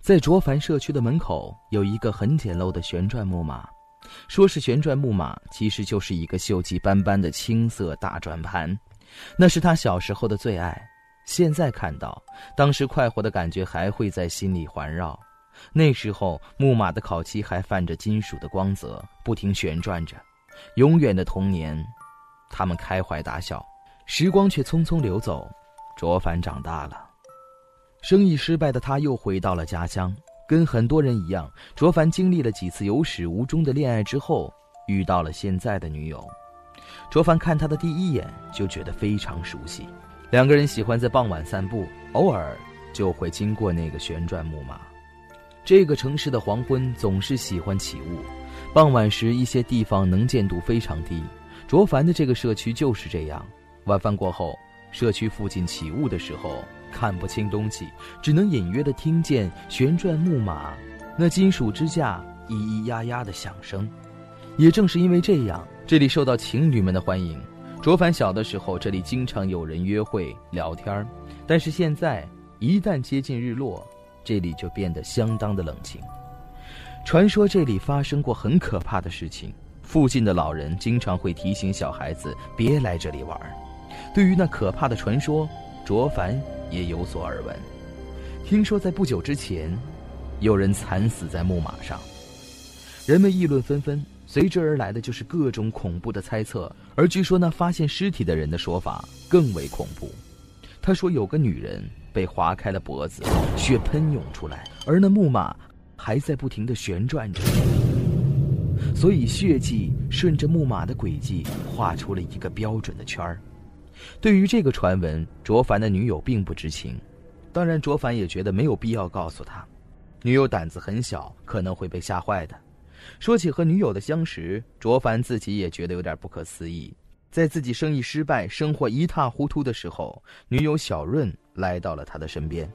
在卓凡社区的门口有一个很简陋的旋转木马，说是旋转木马，其实就是一个锈迹斑斑的青色大转盘，那是他小时候的最爱。现在看到，当时快活的感觉还会在心里环绕。那时候木马的烤漆还泛着金属的光泽，不停旋转着。永远的童年，他们开怀大笑，时光却匆匆流走。卓凡长大了，生意失败的他又回到了家乡。跟很多人一样，卓凡经历了几次有始无终的恋爱之后，遇到了现在的女友。卓凡看她的第一眼就觉得非常熟悉。两个人喜欢在傍晚散步，偶尔就会经过那个旋转木马。这个城市的黄昏总是喜欢起雾，傍晚时一些地方能见度非常低。卓凡的这个社区就是这样。晚饭过后。社区附近起雾的时候，看不清东西，只能隐约的听见旋转木马那金属支架咿咿呀呀的响声。也正是因为这样，这里受到情侣们的欢迎。卓凡小的时候，这里经常有人约会聊天但是现在一旦接近日落，这里就变得相当的冷清。传说这里发生过很可怕的事情，附近的老人经常会提醒小孩子别来这里玩。对于那可怕的传说，卓凡也有所耳闻。听说在不久之前，有人惨死在木马上，人们议论纷纷，随之而来的就是各种恐怖的猜测。而据说那发现尸体的人的说法更为恐怖。他说有个女人被划开了脖子，血喷涌出来，而那木马还在不停地旋转着，所以血迹顺着木马的轨迹画出了一个标准的圈儿。对于这个传闻，卓凡的女友并不知情。当然，卓凡也觉得没有必要告诉他。女友胆子很小，可能会被吓坏的。说起和女友的相识，卓凡自己也觉得有点不可思议。在自己生意失败、生活一塌糊涂的时候，女友小润来到了他的身边。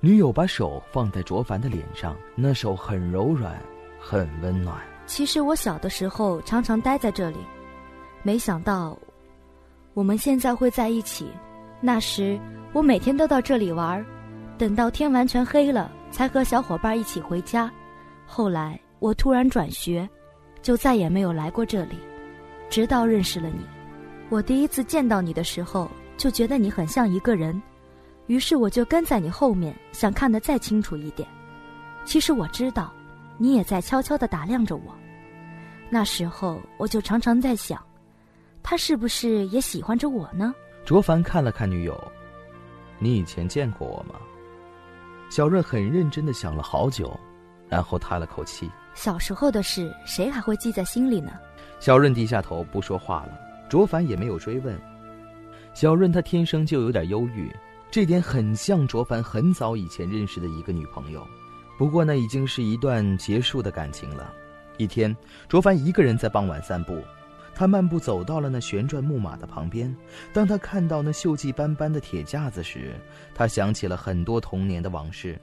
女友把手放在卓凡的脸上，那手很柔软，很温暖。其实我小的时候常常待在这里，没想到。我们现在会在一起，那时我每天都到这里玩，等到天完全黑了才和小伙伴一起回家。后来我突然转学，就再也没有来过这里，直到认识了你。我第一次见到你的时候，就觉得你很像一个人，于是我就跟在你后面，想看得再清楚一点。其实我知道，你也在悄悄地打量着我。那时候我就常常在想。他是不是也喜欢着我呢？卓凡看了看女友，你以前见过我吗？小润很认真的想了好久，然后叹了口气。小时候的事，谁还会记在心里呢？小润低下头不说话了。卓凡也没有追问。小润他天生就有点忧郁，这点很像卓凡很早以前认识的一个女朋友。不过那已经是一段结束的感情了。一天，卓凡一个人在傍晚散步。他漫步走到了那旋转木马的旁边，当他看到那锈迹斑斑的铁架子时，他想起了很多童年的往事。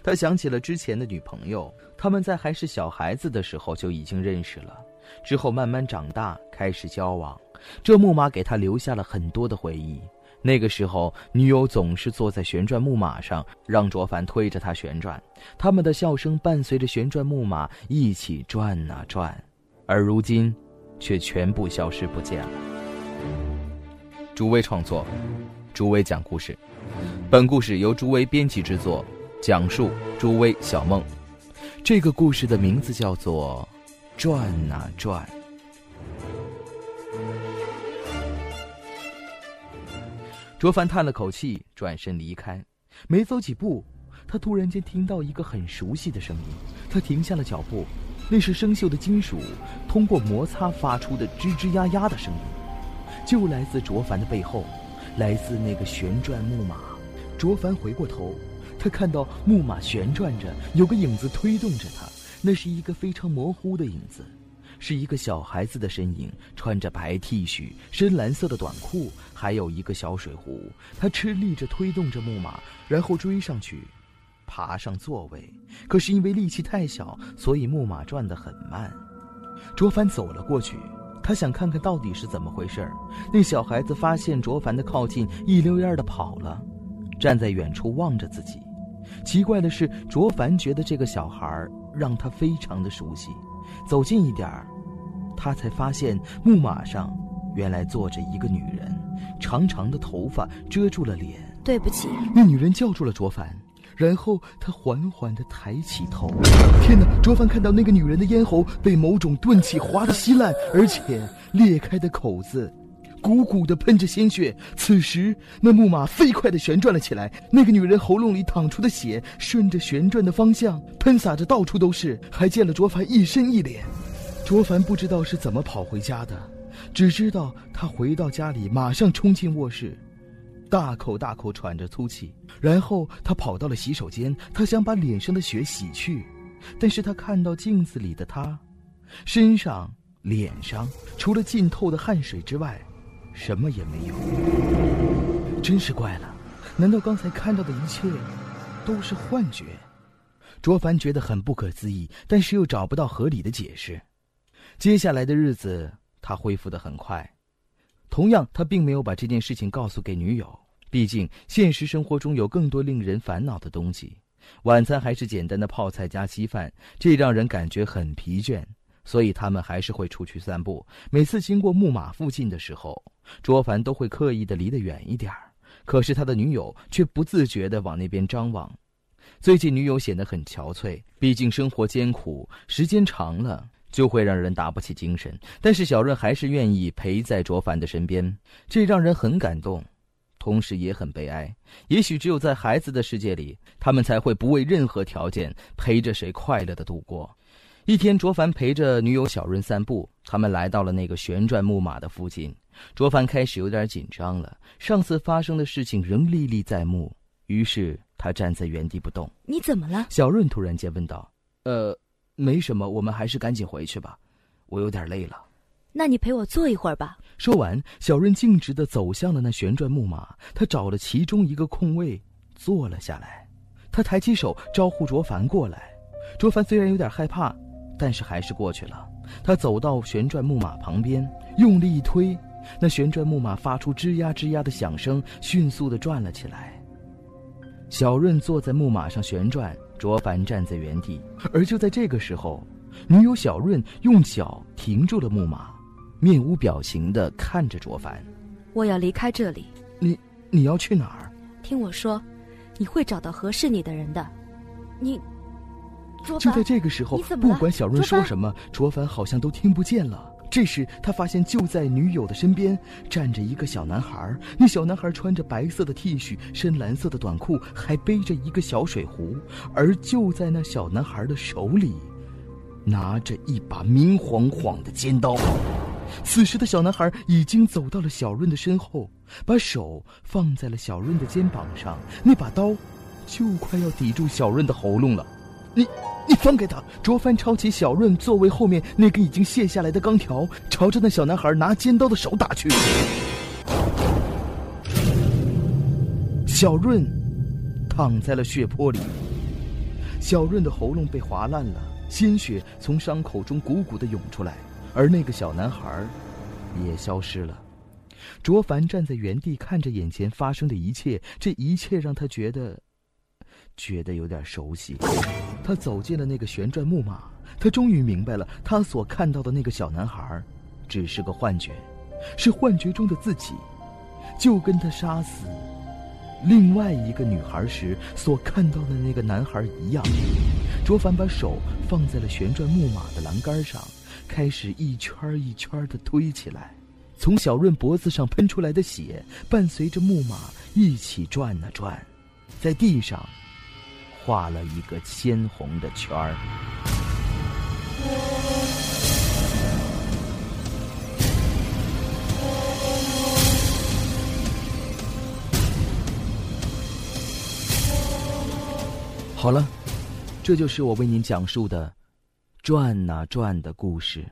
他想起了之前的女朋友，他们在还是小孩子的时候就已经认识了，之后慢慢长大，开始交往。这木马给他留下了很多的回忆。那个时候，女友总是坐在旋转木马上，让卓凡推着她旋转，他们的笑声伴随着旋转木马一起转啊转。而如今。却全部消失不见了。朱威创作，朱威讲故事。本故事由朱威编辑制作，讲述朱威小梦。这个故事的名字叫做《转啊转》。卓凡叹了口气，转身离开。没走几步，他突然间听到一个很熟悉的声音，他停下了脚步。那是生锈的金属通过摩擦发出的吱吱呀呀的声音，就来自卓凡的背后，来自那个旋转木马。卓凡回过头，他看到木马旋转着，有个影子推动着他，那是一个非常模糊的影子，是一个小孩子的身影，穿着白 T 恤、深蓝色的短裤，还有一个小水壶。他吃力着推动着木马，然后追上去，爬上座位。可是因为力气太小，所以木马转得很慢。卓凡走了过去，他想看看到底是怎么回事那小孩子发现卓凡的靠近，一溜烟的跑了，站在远处望着自己。奇怪的是，卓凡觉得这个小孩让他非常的熟悉。走近一点他才发现木马上原来坐着一个女人，长长的头发遮住了脸。对不起，那女人叫住了卓凡。然后他缓缓地抬起头，天哪！卓凡看到那个女人的咽喉被某种钝器划得稀烂，而且裂开的口子，鼓鼓地喷着鲜血。此时，那木马飞快地旋转了起来，那个女人喉咙里淌出的血顺着旋转的方向喷洒着，到处都是，还溅了卓凡一身一脸。卓凡不知道是怎么跑回家的，只知道他回到家里，马上冲进卧室。大口大口喘着粗气，然后他跑到了洗手间，他想把脸上的血洗去，但是他看到镜子里的他，身上、脸上除了浸透的汗水之外，什么也没有。真是怪了，难道刚才看到的一切都是幻觉？卓凡觉得很不可思议，但是又找不到合理的解释。接下来的日子，他恢复的很快。同样，他并没有把这件事情告诉给女友，毕竟现实生活中有更多令人烦恼的东西。晚餐还是简单的泡菜加稀饭，这让人感觉很疲倦，所以他们还是会出去散步。每次经过木马附近的时候，卓凡都会刻意的离得远一点儿，可是他的女友却不自觉地往那边张望。最近女友显得很憔悴，毕竟生活艰苦，时间长了。就会让人打不起精神，但是小润还是愿意陪在卓凡的身边，这让人很感动，同时也很悲哀。也许只有在孩子的世界里，他们才会不为任何条件陪着谁快乐的度过。一天，卓凡陪着女友小润散步，他们来到了那个旋转木马的附近。卓凡开始有点紧张了，上次发生的事情仍历历在目，于是他站在原地不动。你怎么了？小润突然间问道。呃。没什么，我们还是赶紧回去吧，我有点累了。那你陪我坐一会儿吧。说完，小润径直的走向了那旋转木马，他找了其中一个空位坐了下来。他抬起手招呼卓凡过来。卓凡虽然有点害怕，但是还是过去了。他走到旋转木马旁边，用力一推，那旋转木马发出吱呀吱呀的响声，迅速的转了起来。小润坐在木马上旋转。卓凡站在原地，而就在这个时候，女友小润用脚停住了木马，面无表情的看着卓凡。我要离开这里。你你要去哪儿？听我说，你会找到合适你的人的。你，就在这个时候，不管小润说什么，卓凡好像都听不见了。这时，他发现就在女友的身边站着一个小男孩。那小男孩穿着白色的 T 恤、深蓝色的短裤，还背着一个小水壶。而就在那小男孩的手里，拿着一把明晃晃的尖刀。此时的小男孩已经走到了小润的身后，把手放在了小润的肩膀上。那把刀就快要抵住小润的喉咙了。你。你放开他！卓凡抄起小润座位后面那根已经卸下来的钢条，朝着那小男孩拿尖刀的手打去。小润躺在了血泊里，小润的喉咙被划烂了，鲜血从伤口中鼓鼓的涌出来，而那个小男孩也消失了。卓凡站在原地看着眼前发生的一切，这一切让他觉得。觉得有点熟悉，他走进了那个旋转木马，他终于明白了，他所看到的那个小男孩，只是个幻觉，是幻觉中的自己，就跟他杀死另外一个女孩时所看到的那个男孩一样。卓凡把手放在了旋转木马的栏杆上，开始一圈一圈的推起来，从小润脖子上喷出来的血伴随着木马一起转啊转，在地上。画了一个鲜红的圈儿。好了，这就是我为您讲述的转呐转的故事。